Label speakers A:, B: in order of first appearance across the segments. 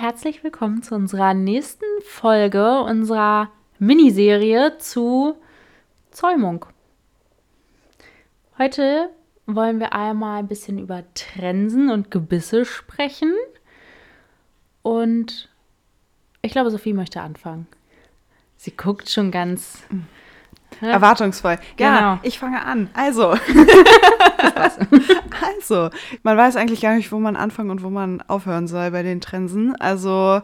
A: Herzlich willkommen zu unserer nächsten Folge unserer Miniserie zu Zäumung. Heute wollen wir einmal ein bisschen über Trensen und Gebisse sprechen. Und ich glaube, Sophie möchte anfangen. Sie guckt schon ganz
B: ja. erwartungsvoll. Ja, genau. ich fange an. Also. also, man weiß eigentlich gar nicht, wo man anfangen und wo man aufhören soll bei den Trensen. Also,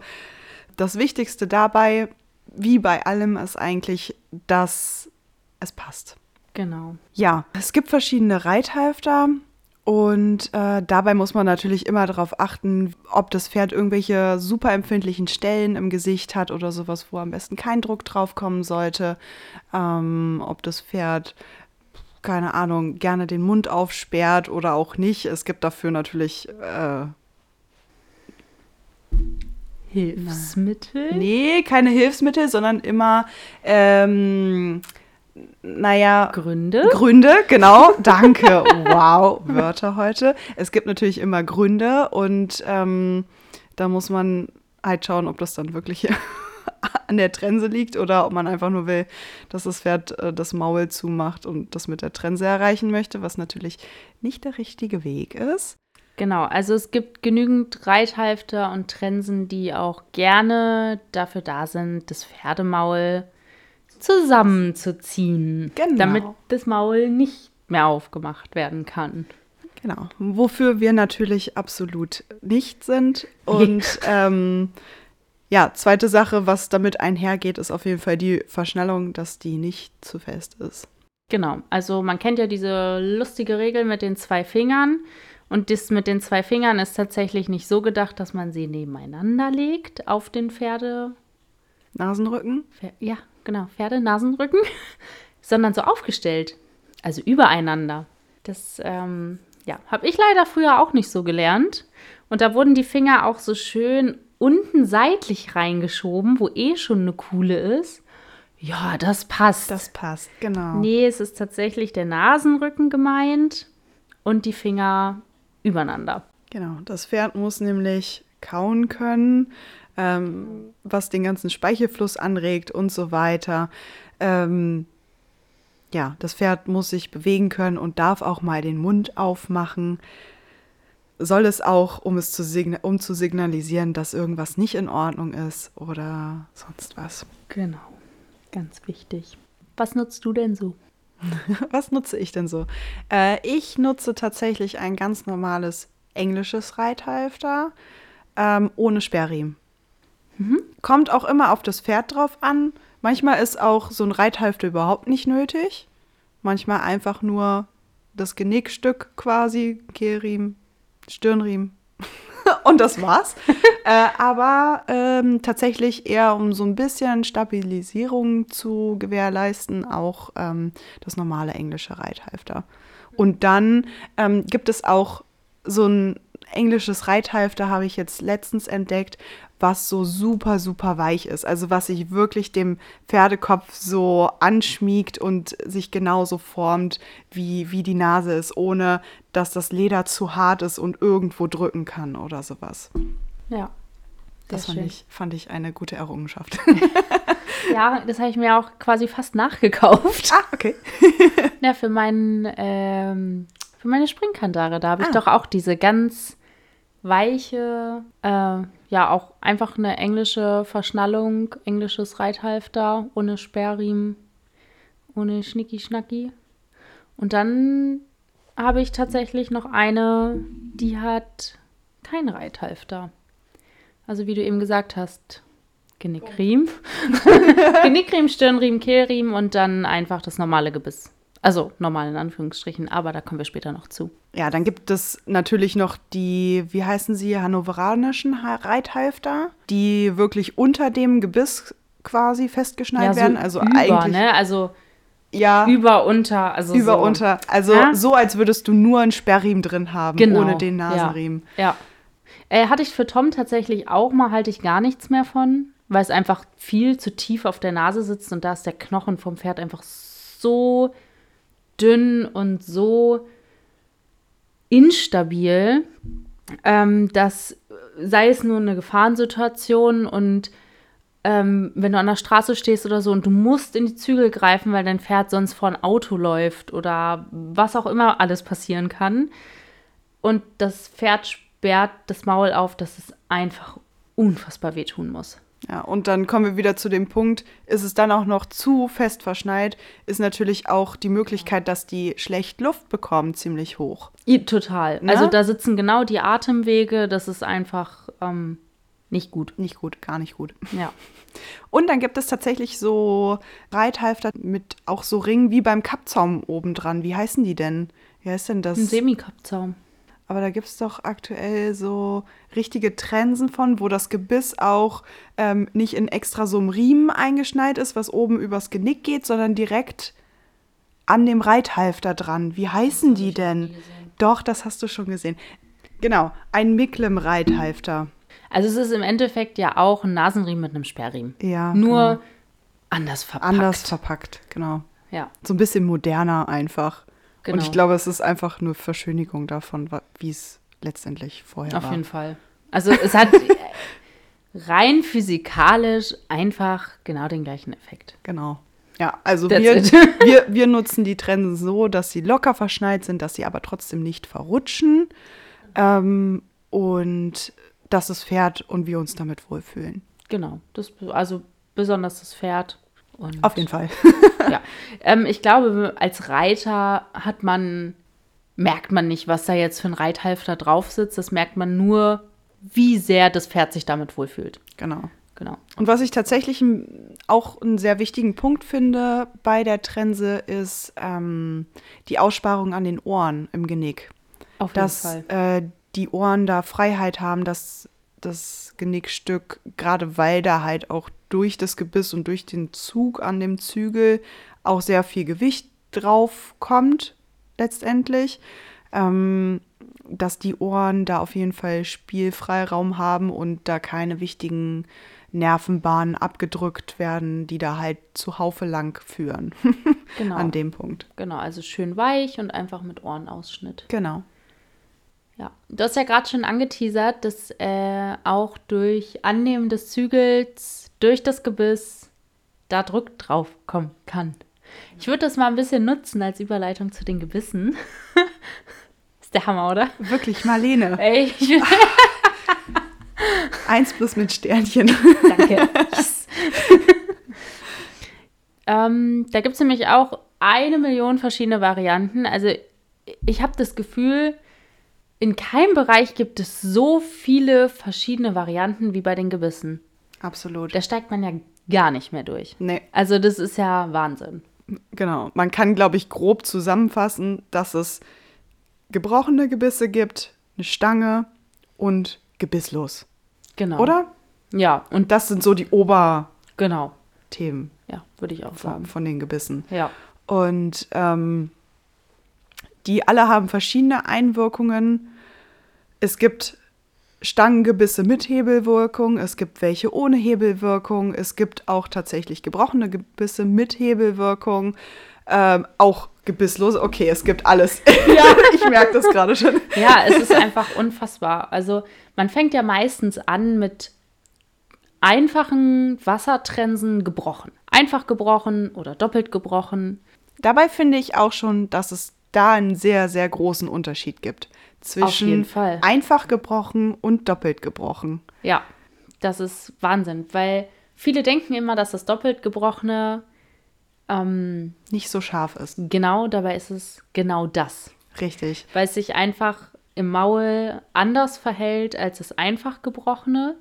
B: das Wichtigste dabei, wie bei allem, ist eigentlich, dass es passt.
A: Genau.
B: Ja, es gibt verschiedene Reithalfter. Und äh, dabei muss man natürlich immer darauf achten, ob das Pferd irgendwelche super empfindlichen Stellen im Gesicht hat oder sowas, wo am besten kein Druck drauf kommen sollte. Ähm, ob das Pferd, keine Ahnung, gerne den Mund aufsperrt oder auch nicht. Es gibt dafür natürlich äh,
A: Hilfsmittel?
B: Nee, keine Hilfsmittel, sondern immer ähm, naja.
A: Gründe?
B: Gründe, genau. Danke. wow, Wörter heute. Es gibt natürlich immer Gründe und ähm, da muss man halt schauen, ob das dann wirklich an der Trense liegt oder ob man einfach nur will, dass das Pferd äh, das Maul zumacht und das mit der Trense erreichen möchte, was natürlich nicht der richtige Weg ist.
A: Genau, also es gibt genügend Reithalfter und Trensen, die auch gerne dafür da sind, das Pferdemaul zusammenzuziehen, genau. damit das Maul nicht mehr aufgemacht werden kann.
B: Genau, wofür wir natürlich absolut nicht sind. Und ähm, ja, zweite Sache, was damit einhergeht, ist auf jeden Fall die Verschnellung, dass die nicht zu fest ist.
A: Genau, also man kennt ja diese lustige Regel mit den zwei Fingern. Und das mit den zwei Fingern ist tatsächlich nicht so gedacht, dass man sie nebeneinander legt auf den Pferde.
B: Nasenrücken?
A: Ja, genau, Pferde, Nasenrücken, sondern so aufgestellt, also übereinander. Das, ähm, ja, habe ich leider früher auch nicht so gelernt. Und da wurden die Finger auch so schön unten seitlich reingeschoben, wo eh schon eine Kuhle ist. Ja, das passt.
B: Das passt, genau.
A: Nee, es ist tatsächlich der Nasenrücken gemeint und die Finger übereinander.
B: Genau, das Pferd muss nämlich kauen können ähm, was den ganzen Speichelfluss anregt und so weiter. Ähm, ja, das Pferd muss sich bewegen können und darf auch mal den Mund aufmachen. Soll es auch, um es zu, um zu signalisieren, dass irgendwas nicht in Ordnung ist oder sonst was.
A: Genau, ganz wichtig. Was nutzt du denn so?
B: was nutze ich denn so? Äh, ich nutze tatsächlich ein ganz normales englisches Reithalfter ähm, ohne Sperrriemen. Mhm. Kommt auch immer auf das Pferd drauf an. Manchmal ist auch so ein Reithalfter überhaupt nicht nötig. Manchmal einfach nur das Genickstück quasi, Kehlriemen, Stirnriemen. Und das war's. äh, aber ähm, tatsächlich eher, um so ein bisschen Stabilisierung zu gewährleisten, auch ähm, das normale englische Reithalfter. Und dann ähm, gibt es auch so ein englisches Reithalfter, habe ich jetzt letztens entdeckt, was so super, super weich ist. Also was sich wirklich dem Pferdekopf so anschmiegt und sich genauso formt, wie, wie die Nase ist, ohne dass das Leder zu hart ist und irgendwo drücken kann oder sowas.
A: Ja.
B: Das fand ich, fand ich eine gute Errungenschaft.
A: ja, das habe ich mir auch quasi fast nachgekauft.
B: Ah, okay.
A: ja, für meinen, ähm, für meine Springkandare. Da habe ich ah. doch auch diese ganz weiche, äh, ja, auch einfach eine englische Verschnallung, englisches Reithalfter ohne Sperrriemen, ohne Schnicki-Schnacki. Und dann habe ich tatsächlich noch eine, die hat kein Reithalfter. Also wie du eben gesagt hast, Genickriemen. Genickriemen, Stirnriemen, Kehlriemen und dann einfach das normale Gebiss. Also normal in Anführungsstrichen, aber da kommen wir später noch zu.
B: Ja, dann gibt es natürlich noch die, wie heißen sie, hannoveranischen Reithalfter, die wirklich unter dem Gebiss quasi festgeschnallt ja, so werden. Also
A: über,
B: eigentlich.
A: Ne? Also ja, über, unter. Also
B: über, so. unter. Also ja? so, als würdest du nur einen Sperrriemen drin haben, genau. ohne den Nasenriemen.
A: Ja. ja. Äh, hatte ich für Tom tatsächlich auch mal, halte ich gar nichts mehr von, weil es einfach viel zu tief auf der Nase sitzt und da ist der Knochen vom Pferd einfach so dünn und so instabil, ähm, dass sei es nur eine Gefahrensituation und ähm, wenn du an der Straße stehst oder so und du musst in die Zügel greifen, weil dein Pferd sonst vor ein Auto läuft oder was auch immer alles passieren kann. Und das Pferd sperrt das Maul auf, dass es einfach unfassbar wehtun muss.
B: Ja, und dann kommen wir wieder zu dem Punkt, ist es dann auch noch zu fest verschneit, ist natürlich auch die Möglichkeit, dass die schlecht Luft bekommen, ziemlich hoch.
A: Ja, total. Ne? Also da sitzen genau die Atemwege, das ist einfach ähm, nicht gut.
B: Nicht gut, gar nicht gut.
A: Ja.
B: Und dann gibt es tatsächlich so Reithalfter mit auch so Ringen wie beim Kappzaum obendran. Wie heißen die denn? Wie heißt denn das?
A: Ein Semikappzaum.
B: Aber da gibt es doch aktuell so richtige Trensen von, wo das Gebiss auch ähm, nicht in extra so einem Riemen eingeschneit ist, was oben übers Genick geht, sondern direkt an dem Reithalfter dran. Wie heißen die denn? Doch, das hast du schon gesehen. Genau, ein Miklem-Reithalfter.
A: Also es ist im Endeffekt ja auch ein Nasenriemen mit einem Sperrriemen.
B: Ja.
A: Nur genau. anders verpackt.
B: Anders verpackt, genau.
A: Ja.
B: So ein bisschen moderner einfach. Genau. Und ich glaube, es ist einfach eine Verschönigung davon, wie es letztendlich vorher
A: Auf
B: war.
A: Auf jeden Fall. Also es hat rein physikalisch einfach genau den gleichen Effekt.
B: Genau. Ja, also wir, wir, wir nutzen die Trensen so, dass sie locker verschneit sind, dass sie aber trotzdem nicht verrutschen. Ähm, und dass das Pferd und wir uns damit wohlfühlen.
A: Genau. Das, also besonders das Pferd.
B: Und Auf jeden Fall.
A: ja. Ähm, ich glaube, als Reiter hat man, merkt man nicht, was da jetzt für ein Reithalfter drauf sitzt. Das merkt man nur, wie sehr das Pferd sich damit wohlfühlt.
B: Genau.
A: Genau.
B: Und was ich tatsächlich auch einen sehr wichtigen Punkt finde bei der Trense, ist ähm, die Aussparung an den Ohren im Genick.
A: Auf jeden dass, Fall.
B: Äh, die Ohren da Freiheit haben, dass das Genickstück, gerade weil da halt auch durch das Gebiss und durch den Zug an dem Zügel auch sehr viel Gewicht drauf kommt, letztendlich. Ähm, dass die Ohren da auf jeden Fall Spielfreiraum haben und da keine wichtigen Nervenbahnen abgedrückt werden, die da halt zu Haufe lang führen.
A: genau.
B: An dem Punkt.
A: Genau, also schön weich und einfach mit Ohrenausschnitt.
B: Genau.
A: Ja, du hast ja gerade schon angeteasert, dass äh, auch durch Annehmen des Zügels, durch das Gebiss, da Druck drauf kommen kann. Ich würde das mal ein bisschen nutzen als Überleitung zu den Gebissen. ist der Hammer, oder?
B: Wirklich, Marlene.
A: Ey, ich
B: Eins plus mit Sternchen.
A: Danke. Yes. ähm, da gibt es nämlich auch eine Million verschiedene Varianten. Also ich habe das Gefühl, in keinem Bereich gibt es so viele verschiedene Varianten wie bei den Gebissen.
B: Absolut.
A: Da steigt man ja gar nicht mehr durch.
B: Nee.
A: Also das ist ja Wahnsinn.
B: Genau. Man kann, glaube ich, grob zusammenfassen, dass es gebrochene Gebisse gibt, eine Stange und gebisslos.
A: Genau.
B: Oder?
A: Ja.
B: Und das sind so die Oberthemen.
A: Genau. Ja, würde ich auch
B: von,
A: sagen.
B: Von den Gebissen.
A: Ja.
B: Und ähm, die alle haben verschiedene Einwirkungen. Es gibt Stangengebisse mit Hebelwirkung, es gibt welche ohne Hebelwirkung, es gibt auch tatsächlich gebrochene Gebisse mit Hebelwirkung, ähm, auch gebisslos. Okay, es gibt alles. Ja, ich merke das gerade schon.
A: Ja, es ist einfach unfassbar. Also man fängt ja meistens an mit einfachen Wassertrensen gebrochen. Einfach gebrochen oder doppelt gebrochen.
B: Dabei finde ich auch schon, dass es da einen sehr, sehr großen Unterschied gibt zwischen einfach gebrochen und doppelt gebrochen.
A: Ja, das ist Wahnsinn, weil viele denken immer, dass das doppelt gebrochene ähm,
B: nicht so scharf ist.
A: Genau, dabei ist es genau das.
B: Richtig.
A: Weil es sich einfach im Maul anders verhält als das einfach gebrochene.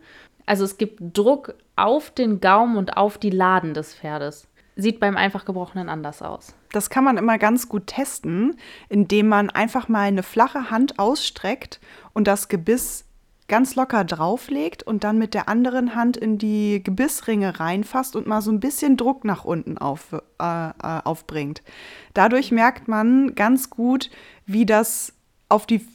A: Also es gibt Druck auf den Gaumen und auf die Laden des Pferdes sieht beim einfach gebrochenen anders aus.
B: Das kann man immer ganz gut testen, indem man einfach mal eine flache Hand ausstreckt und das Gebiss ganz locker drauflegt und dann mit der anderen Hand in die Gebissringe reinfasst und mal so ein bisschen Druck nach unten auf, äh, äh aufbringt. Dadurch merkt man ganz gut, wie das auf, die,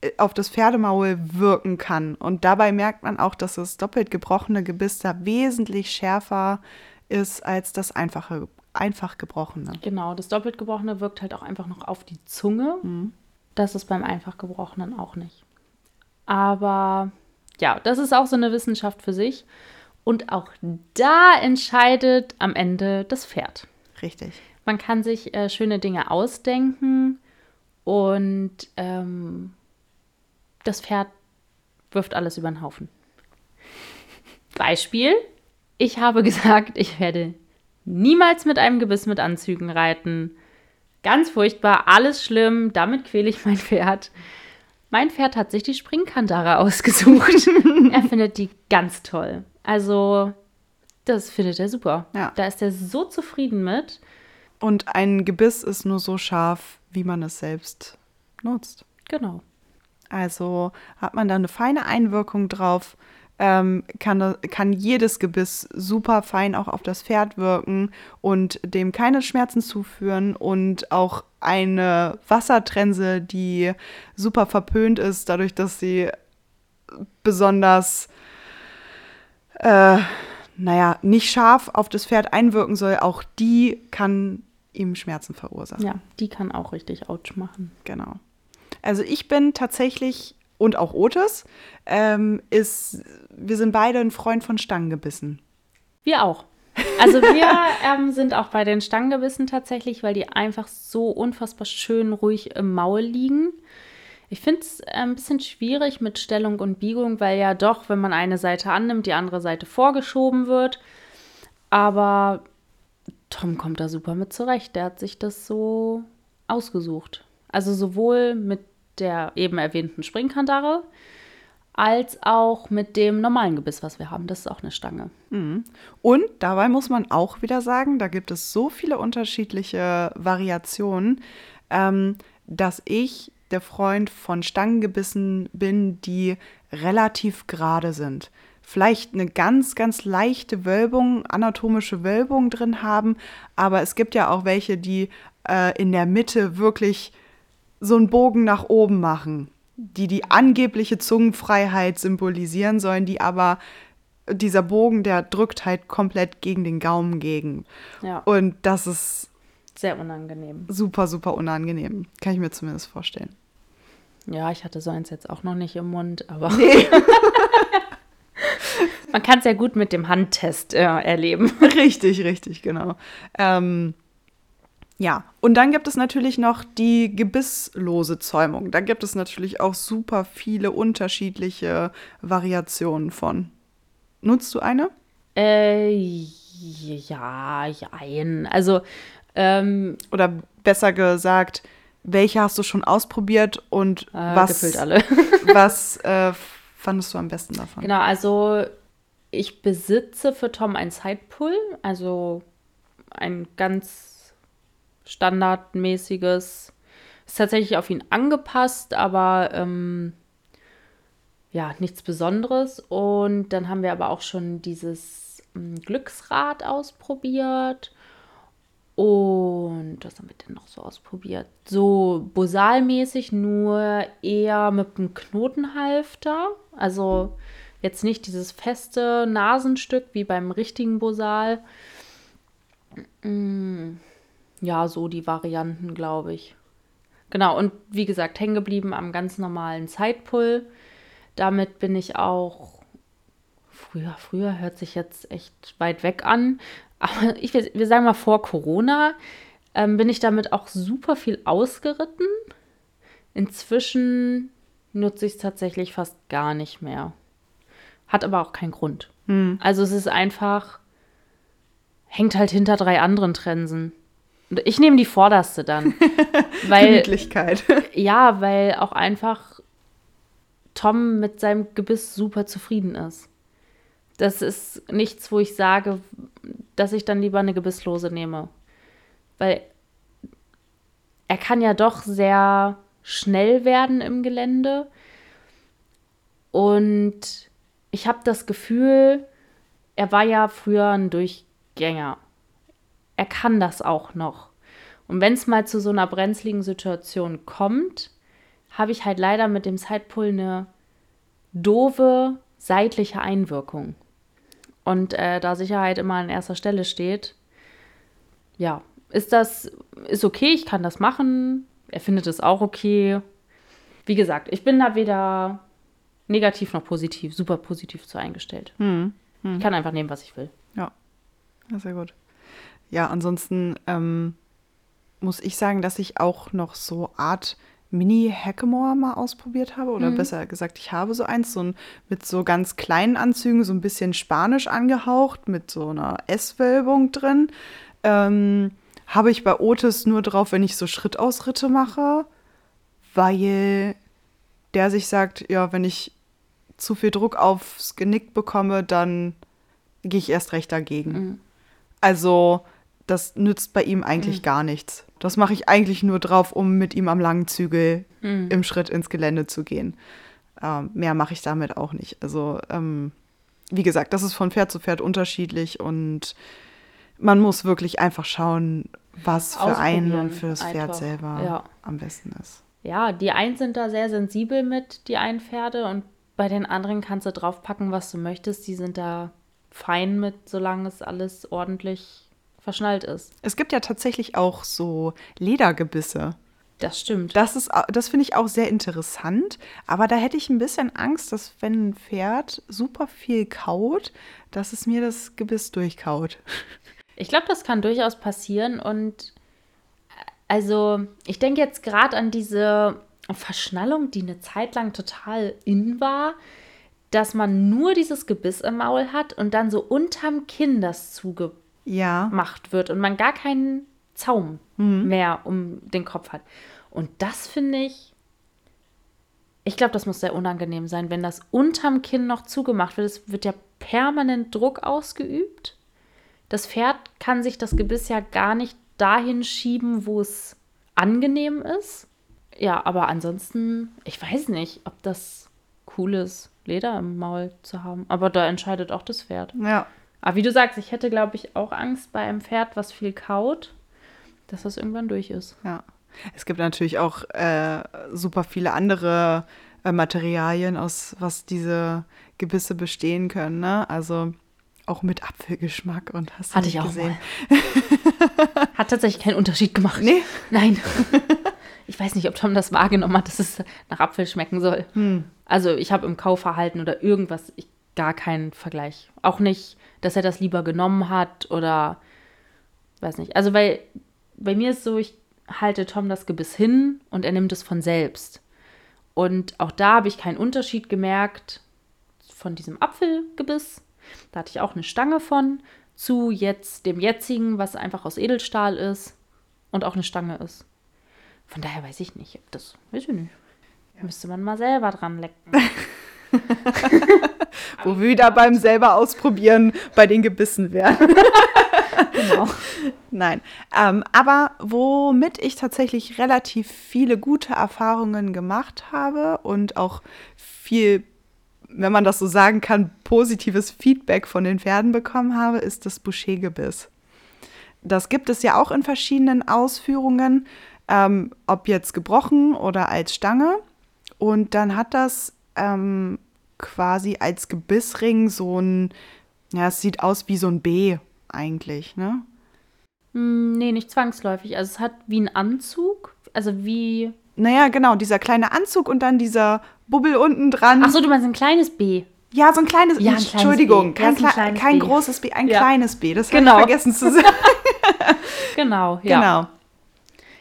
B: äh, auf das Pferdemaul wirken kann. Und dabei merkt man auch, dass das doppelt gebrochene Gebiss da wesentlich schärfer ist ist als das einfache, einfach gebrochene.
A: Genau, das doppelt gebrochene wirkt halt auch einfach noch auf die Zunge. Mhm. Das ist beim einfach gebrochenen auch nicht. Aber ja, das ist auch so eine Wissenschaft für sich. Und auch da entscheidet am Ende das Pferd.
B: Richtig.
A: Man kann sich äh, schöne Dinge ausdenken und ähm, das Pferd wirft alles über den Haufen. Beispiel: Ich habe gesagt, ich werde niemals mit einem Gebiss mit Anzügen reiten. Ganz furchtbar, alles schlimm, damit quäle ich mein Pferd. Mein Pferd hat sich die Springkandare ausgesucht. er findet die ganz toll. Also, das findet er super.
B: Ja.
A: Da ist er so zufrieden mit.
B: Und ein Gebiss ist nur so scharf, wie man es selbst nutzt.
A: Genau.
B: Also hat man da eine feine Einwirkung drauf, ähm, kann, kann jedes Gebiss super fein auch auf das Pferd wirken und dem keine Schmerzen zuführen und auch eine Wassertrense, die super verpönt ist, dadurch, dass sie besonders, äh, naja, nicht scharf auf das Pferd einwirken soll, auch die kann ihm Schmerzen verursachen.
A: Ja, die kann auch richtig Autsch machen.
B: Genau. Also ich bin tatsächlich, und auch Otis, ähm, ist, wir sind beide ein Freund von Stangengebissen.
A: Wir auch. Also wir ähm, sind auch bei den Stangengebissen tatsächlich, weil die einfach so unfassbar schön ruhig im Maul liegen. Ich finde es ein bisschen schwierig mit Stellung und Biegung, weil ja doch, wenn man eine Seite annimmt, die andere Seite vorgeschoben wird. Aber Tom kommt da super mit zurecht. Der hat sich das so ausgesucht. Also sowohl mit der eben erwähnten Springkandare als auch mit dem normalen Gebiss, was wir haben. Das ist auch eine Stange.
B: Mhm. Und dabei muss man auch wieder sagen, da gibt es so viele unterschiedliche Variationen, ähm, dass ich der Freund von Stangengebissen bin, die relativ gerade sind. Vielleicht eine ganz, ganz leichte Wölbung, anatomische Wölbung drin haben, aber es gibt ja auch welche, die äh, in der Mitte wirklich so einen Bogen nach oben machen, die die angebliche Zungenfreiheit symbolisieren sollen, die aber dieser Bogen, der drückt halt komplett gegen den Gaumen gegen.
A: Ja.
B: Und das ist
A: sehr unangenehm.
B: Super, super unangenehm. Kann ich mir zumindest vorstellen.
A: Ja, ich hatte so eins jetzt auch noch nicht im Mund, aber. Nee. Man kann es ja gut mit dem Handtest äh, erleben.
B: Richtig, richtig, genau. Ähm, ja, und dann gibt es natürlich noch die gebisslose Zäumung. Da gibt es natürlich auch super viele unterschiedliche Variationen von. Nutzt du eine?
A: Äh, ja, jein. Also, ähm,
B: Oder besser gesagt, welche hast du schon ausprobiert und äh, was,
A: alle.
B: was äh, fandest du am besten davon?
A: Genau, also ich besitze für Tom ein Sidepull, also ein ganz standardmäßiges. Ist tatsächlich auf ihn angepasst, aber ähm, ja, nichts Besonderes. Und dann haben wir aber auch schon dieses ähm, Glücksrad ausprobiert. Und was haben wir denn noch so ausprobiert? So bosalmäßig, nur eher mit einem Knotenhalfter. Also jetzt nicht dieses feste Nasenstück wie beim richtigen Bosal. Mm ja, so die Varianten, glaube ich. Genau, und wie gesagt, hängen geblieben am ganz normalen Zeitpull. Damit bin ich auch früher, früher hört sich jetzt echt weit weg an, aber ich, wir sagen mal vor Corona ähm, bin ich damit auch super viel ausgeritten. Inzwischen nutze ich es tatsächlich fast gar nicht mehr. Hat aber auch keinen Grund. Hm. Also es ist einfach, hängt halt hinter drei anderen Trensen. Ich nehme die vorderste dann. weil,
B: Gemütlichkeit.
A: Ja, weil auch einfach Tom mit seinem Gebiss super zufrieden ist. Das ist nichts, wo ich sage, dass ich dann lieber eine Gebisslose nehme. Weil er kann ja doch sehr schnell werden im Gelände. Und ich habe das Gefühl, er war ja früher ein Durchgänger er kann das auch noch. Und wenn es mal zu so einer brenzligen Situation kommt, habe ich halt leider mit dem Sidepull eine doofe seitliche Einwirkung. Und äh, da Sicherheit immer an erster Stelle steht, ja, ist das, ist okay, ich kann das machen. Er findet es auch okay. Wie gesagt, ich bin da weder negativ noch positiv, super positiv zu eingestellt.
B: Hm.
A: Ich kann einfach nehmen, was ich will.
B: Ja, ja sehr gut. Ja, ansonsten ähm, muss ich sagen, dass ich auch noch so Art Mini-Hackamore mal ausprobiert habe. Oder
A: Mhm.
B: besser gesagt, ich habe so eins, so ein, mit so ganz kleinen Anzügen, so ein bisschen spanisch angehaucht, mit so einer S-Wölbung drin. Ähm, habe ich bei Otis nur drauf, wenn ich so Schrittausritte mache, weil der sich sagt, ja, wenn ich zu viel Druck aufs Genick bekomme, dann gehe ich erst recht dagegen.
A: Mhm.
B: Also, das nützt bei ihm eigentlich gar nichts. Das mache ich eigentlich nur drauf, um mit ihm am langen Zügel
A: Mhm.
B: im Schritt ins Gelände zu gehen. Ähm, mehr mache ich damit auch nicht. Also, ähm, wie gesagt, das ist von Pferd zu Pferd unterschiedlich und man muss wirklich einfach schauen, was für einen und für das Pferd
A: einfach.
B: selber
A: Ja.
B: am besten ist.
A: Ja, die einen sind da sehr sensibel mit, die einen Pferde, und bei den anderen kannst du draufpacken, was du möchtest. Die sind da fein mit, solange es alles ordentlich verschnallt ist.
B: Es gibt ja tatsächlich auch so Ledergebisse.
A: Das stimmt.
B: Das ist, das finde ich auch sehr interessant, aber da hätte ich ein bisschen Angst, dass wenn ein Pferd super viel kaut, dass es mir das Gebiss durchkaut.
A: Ich glaube, das kann durchaus passieren und also ich denke jetzt gerade an diese Verschnallung, die eine Zeit lang total in war, dass man nur dieses Gebiss im Maul hat und dann so unterm Kinn das zugemacht
B: Ja,
A: wird und man gar keinen Zaum mehr um den Kopf hat. Und das finde ich, ich glaube, das muss sehr unangenehm sein, wenn das unterm Kinn noch zugemacht wird. Es wird ja permanent Druck ausgeübt. Das Pferd kann sich das Gebiss ja gar nicht dahin schieben, wo es angenehm ist. Ja, aber ansonsten, ich weiß nicht, ob das cool ist, Leder im Maul zu haben. Aber da entscheidet auch das Pferd.
B: ja.
A: Aber wie du sagst, ich hätte, glaube ich, auch Angst bei einem Pferd, was viel kaut, dass das irgendwann durch ist.
B: Ja. Es gibt natürlich auch äh, super viele andere äh, Materialien, aus was diese Gebisse bestehen können. Ne? Also auch mit Apfelgeschmack und hast du
A: Hatte ich auch
B: gesehen.
A: Hat tatsächlich keinen Unterschied gemacht.
B: Nee.
A: Nein. ich weiß nicht, ob Tom das wahrgenommen hat, dass es nach Apfel schmecken soll.
B: Hm.
A: Also ich habe im Kaufverhalten oder irgendwas ich, gar keinen Vergleich. Auch nicht, dass er das lieber genommen hat oder weiß nicht. Also weil bei mir ist so, ich halte Tom das Gebiss hin und er nimmt es von selbst. Und auch da habe ich keinen Unterschied gemerkt von diesem Apfelgebiss. Da hatte ich auch eine Stange von zu jetzt dem jetzigen, was einfach aus Edelstahl ist und auch eine Stange ist. Von daher weiß ich nicht, ob das, weiß ich nicht. Müsste man mal selber dran lecken.
B: Wo wir wieder beim selber ausprobieren bei den Gebissen wären.
A: Genau.
B: Nein. Ähm, aber womit ich tatsächlich relativ viele gute Erfahrungen gemacht habe und auch viel, wenn man das so sagen kann, positives Feedback von den Pferden bekommen habe, ist das Boucher-Gebiss. Das gibt es ja auch in verschiedenen Ausführungen, ähm, ob jetzt gebrochen oder als Stange. Und dann hat das ähm, quasi als Gebissring so ein, ja, es sieht aus wie so ein B eigentlich, ne?
A: Hm, nee, nicht zwangsläufig. Also es hat wie ein Anzug. Also wie.
B: Naja, genau, dieser kleine Anzug und dann dieser Bubbel unten dran.
A: Ach so, du meinst ein kleines B.
B: Ja, so ein kleines,
A: Ja, ein kleines
B: Entschuldigung, kein,
A: Ja, ist ein
B: kle-
A: kleines
B: kein
A: B.
B: großes B, ein
A: Ja.
B: kleines B. Das
A: Genau.
B: habe ich vergessen zu sagen.
A: Genau, ja.
B: Genau.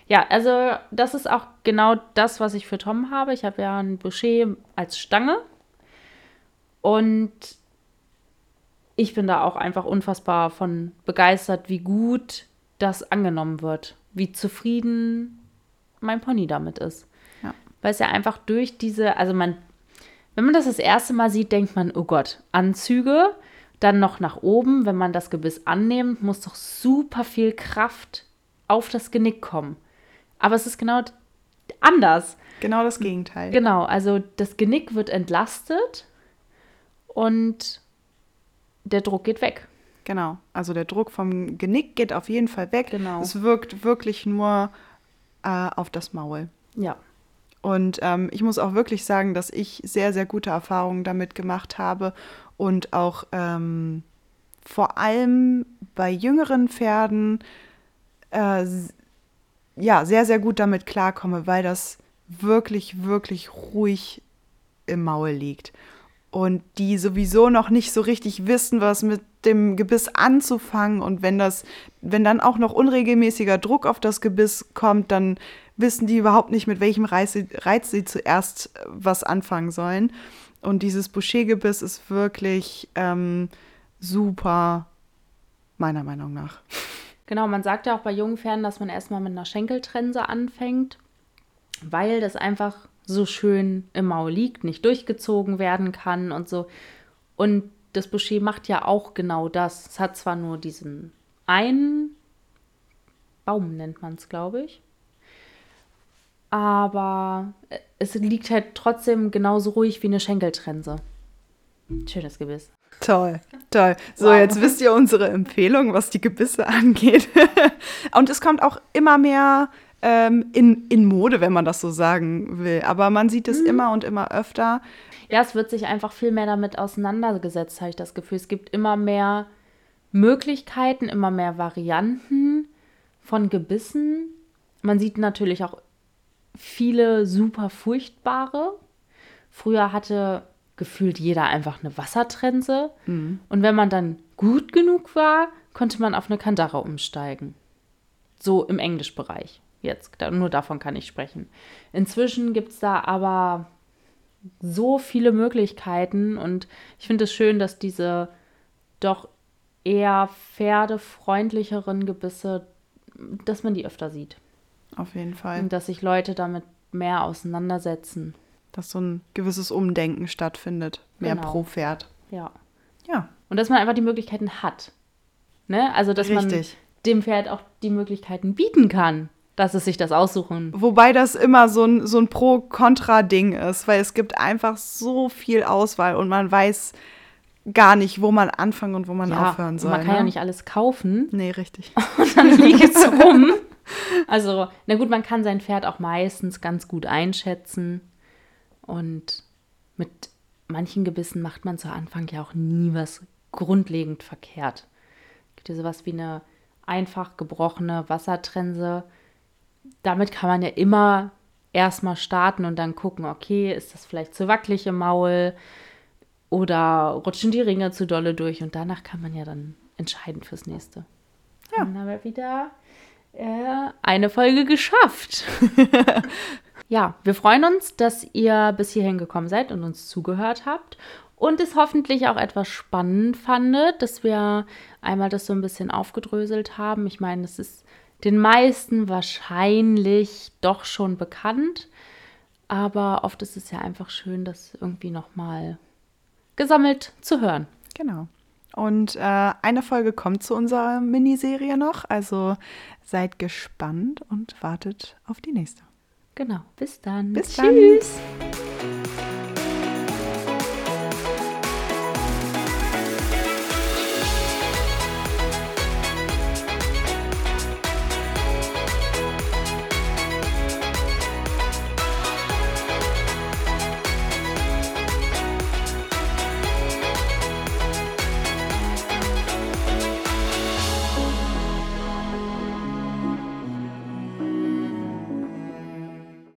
A: Ja, also das ist auch genau das, was ich für Tom habe. Ich habe ja ein Boucher als Stange. Und ich bin da auch einfach unfassbar von begeistert, wie gut das angenommen wird. Wie zufrieden mein Pony damit ist.
B: Ja.
A: Weil es ja einfach durch diese, also man, wenn man das das erste Mal sieht, denkt man, oh Gott, Anzüge, dann noch nach oben, wenn man das Gebiss annimmt, muss doch super viel Kraft auf das Genick kommen. Aber es ist genau anders.
B: Genau das Gegenteil.
A: Genau, also das Genick wird entlastet und der Druck geht weg.
B: Genau. Also der Druck vom Genick geht auf jeden Fall weg.
A: Genau.
B: Es wirkt wirklich nur äh, auf das Maul.
A: Ja.
B: Und ähm, ich muss auch wirklich sagen, dass ich sehr, sehr gute Erfahrungen damit gemacht habe und auch ähm, vor allem bei jüngeren Pferden äh, ja, sehr, sehr gut damit klarkomme, weil das wirklich, wirklich ruhig im Maul liegt und die sowieso noch nicht so richtig wissen, was mit dem Gebiss anzufangen und wenn das, wenn dann auch noch unregelmäßiger Druck auf das Gebiss kommt, dann wissen die überhaupt nicht, mit welchem Reiz sie, Reiz sie zuerst äh, was anfangen sollen. Und dieses Boucher-Gebiss ist wirklich ähm, super, meiner Meinung nach.
A: Genau, man sagt ja auch bei jungen Pferden, dass man erstmal mit einer Schenkeltrense anfängt, weil das einfach so schön im Maul liegt, nicht durchgezogen werden kann und so. Und das Boucher macht ja auch genau das. Es hat zwar nur diesen einen Baum, nennt man es, glaube ich. Aber es liegt halt trotzdem genauso ruhig wie eine Schenkeltrense. Schönes Gebiss.
B: Toll, toll. So, wow. jetzt wisst ihr unsere Empfehlung, was die Gebisse angeht. Und es kommt auch immer mehr ähm, in, in Mode, wenn man das so sagen will. Aber man sieht es mhm. immer und immer öfter.
A: Ja, es wird sich einfach viel mehr damit auseinandergesetzt, habe ich das Gefühl. Es gibt immer mehr Möglichkeiten, immer mehr Varianten von Gebissen. Man sieht natürlich auch viele super furchtbare. Früher hatte gefühlt jeder einfach eine Wassertrense. Mhm. Und wenn man dann gut genug war, konnte man auf eine Kandare umsteigen. So im Englischbereich. Jetzt, nur davon kann ich sprechen. Inzwischen gibt es da aber so viele Möglichkeiten und ich finde es schön, dass diese doch eher pferdefreundlicheren Gebisse, dass man die öfter sieht.
B: Auf jeden Fall.
A: Und dass sich Leute damit mehr auseinandersetzen
B: dass so ein gewisses Umdenken stattfindet. Mehr genau. pro Pferd.
A: Ja.
B: Ja.
A: Und dass man einfach die Möglichkeiten hat. Ne? Also, dass Richtig. man dem Pferd auch die Möglichkeiten bieten kann, dass es sich das aussuchen.
B: Wobei das immer so ein, so ein Pro-Kontra-Ding ist, weil es gibt einfach so viel Auswahl und man weiß gar nicht, wo man anfangen und wo man ja, aufhören soll.
A: Man kann
B: ne?
A: ja nicht alles kaufen.
B: Nee, richtig.
A: Und dann liegt es rum. Also, na gut, man kann sein Pferd auch meistens ganz gut einschätzen. Und mit manchen Gebissen macht man zu Anfang ja auch nie was grundlegend verkehrt. Es gibt ja sowas wie eine einfach gebrochene Wassertrense. Damit kann man ja immer erstmal starten und dann gucken, okay, ist das vielleicht zu wackelig im Maul oder rutschen die Ringe zu dolle durch und danach kann man ja dann entscheiden fürs nächste. Ja. Dann haben wir wieder äh, eine Folge geschafft. Ja, wir freuen uns, dass ihr bis hierhin gekommen seid und uns zugehört habt und es hoffentlich auch etwas spannend fandet, dass wir einmal das so ein bisschen aufgedröselt haben. Ich meine, es ist den meisten wahrscheinlich doch schon bekannt, aber oft ist es ja einfach schön, das irgendwie nochmal gesammelt zu hören.
B: Genau. Und äh, eine Folge kommt zu unserer Miniserie noch, also seid gespannt und wartet auf die nächste.
A: Genau. Bis dann.
B: Bis Tschüss. Dann.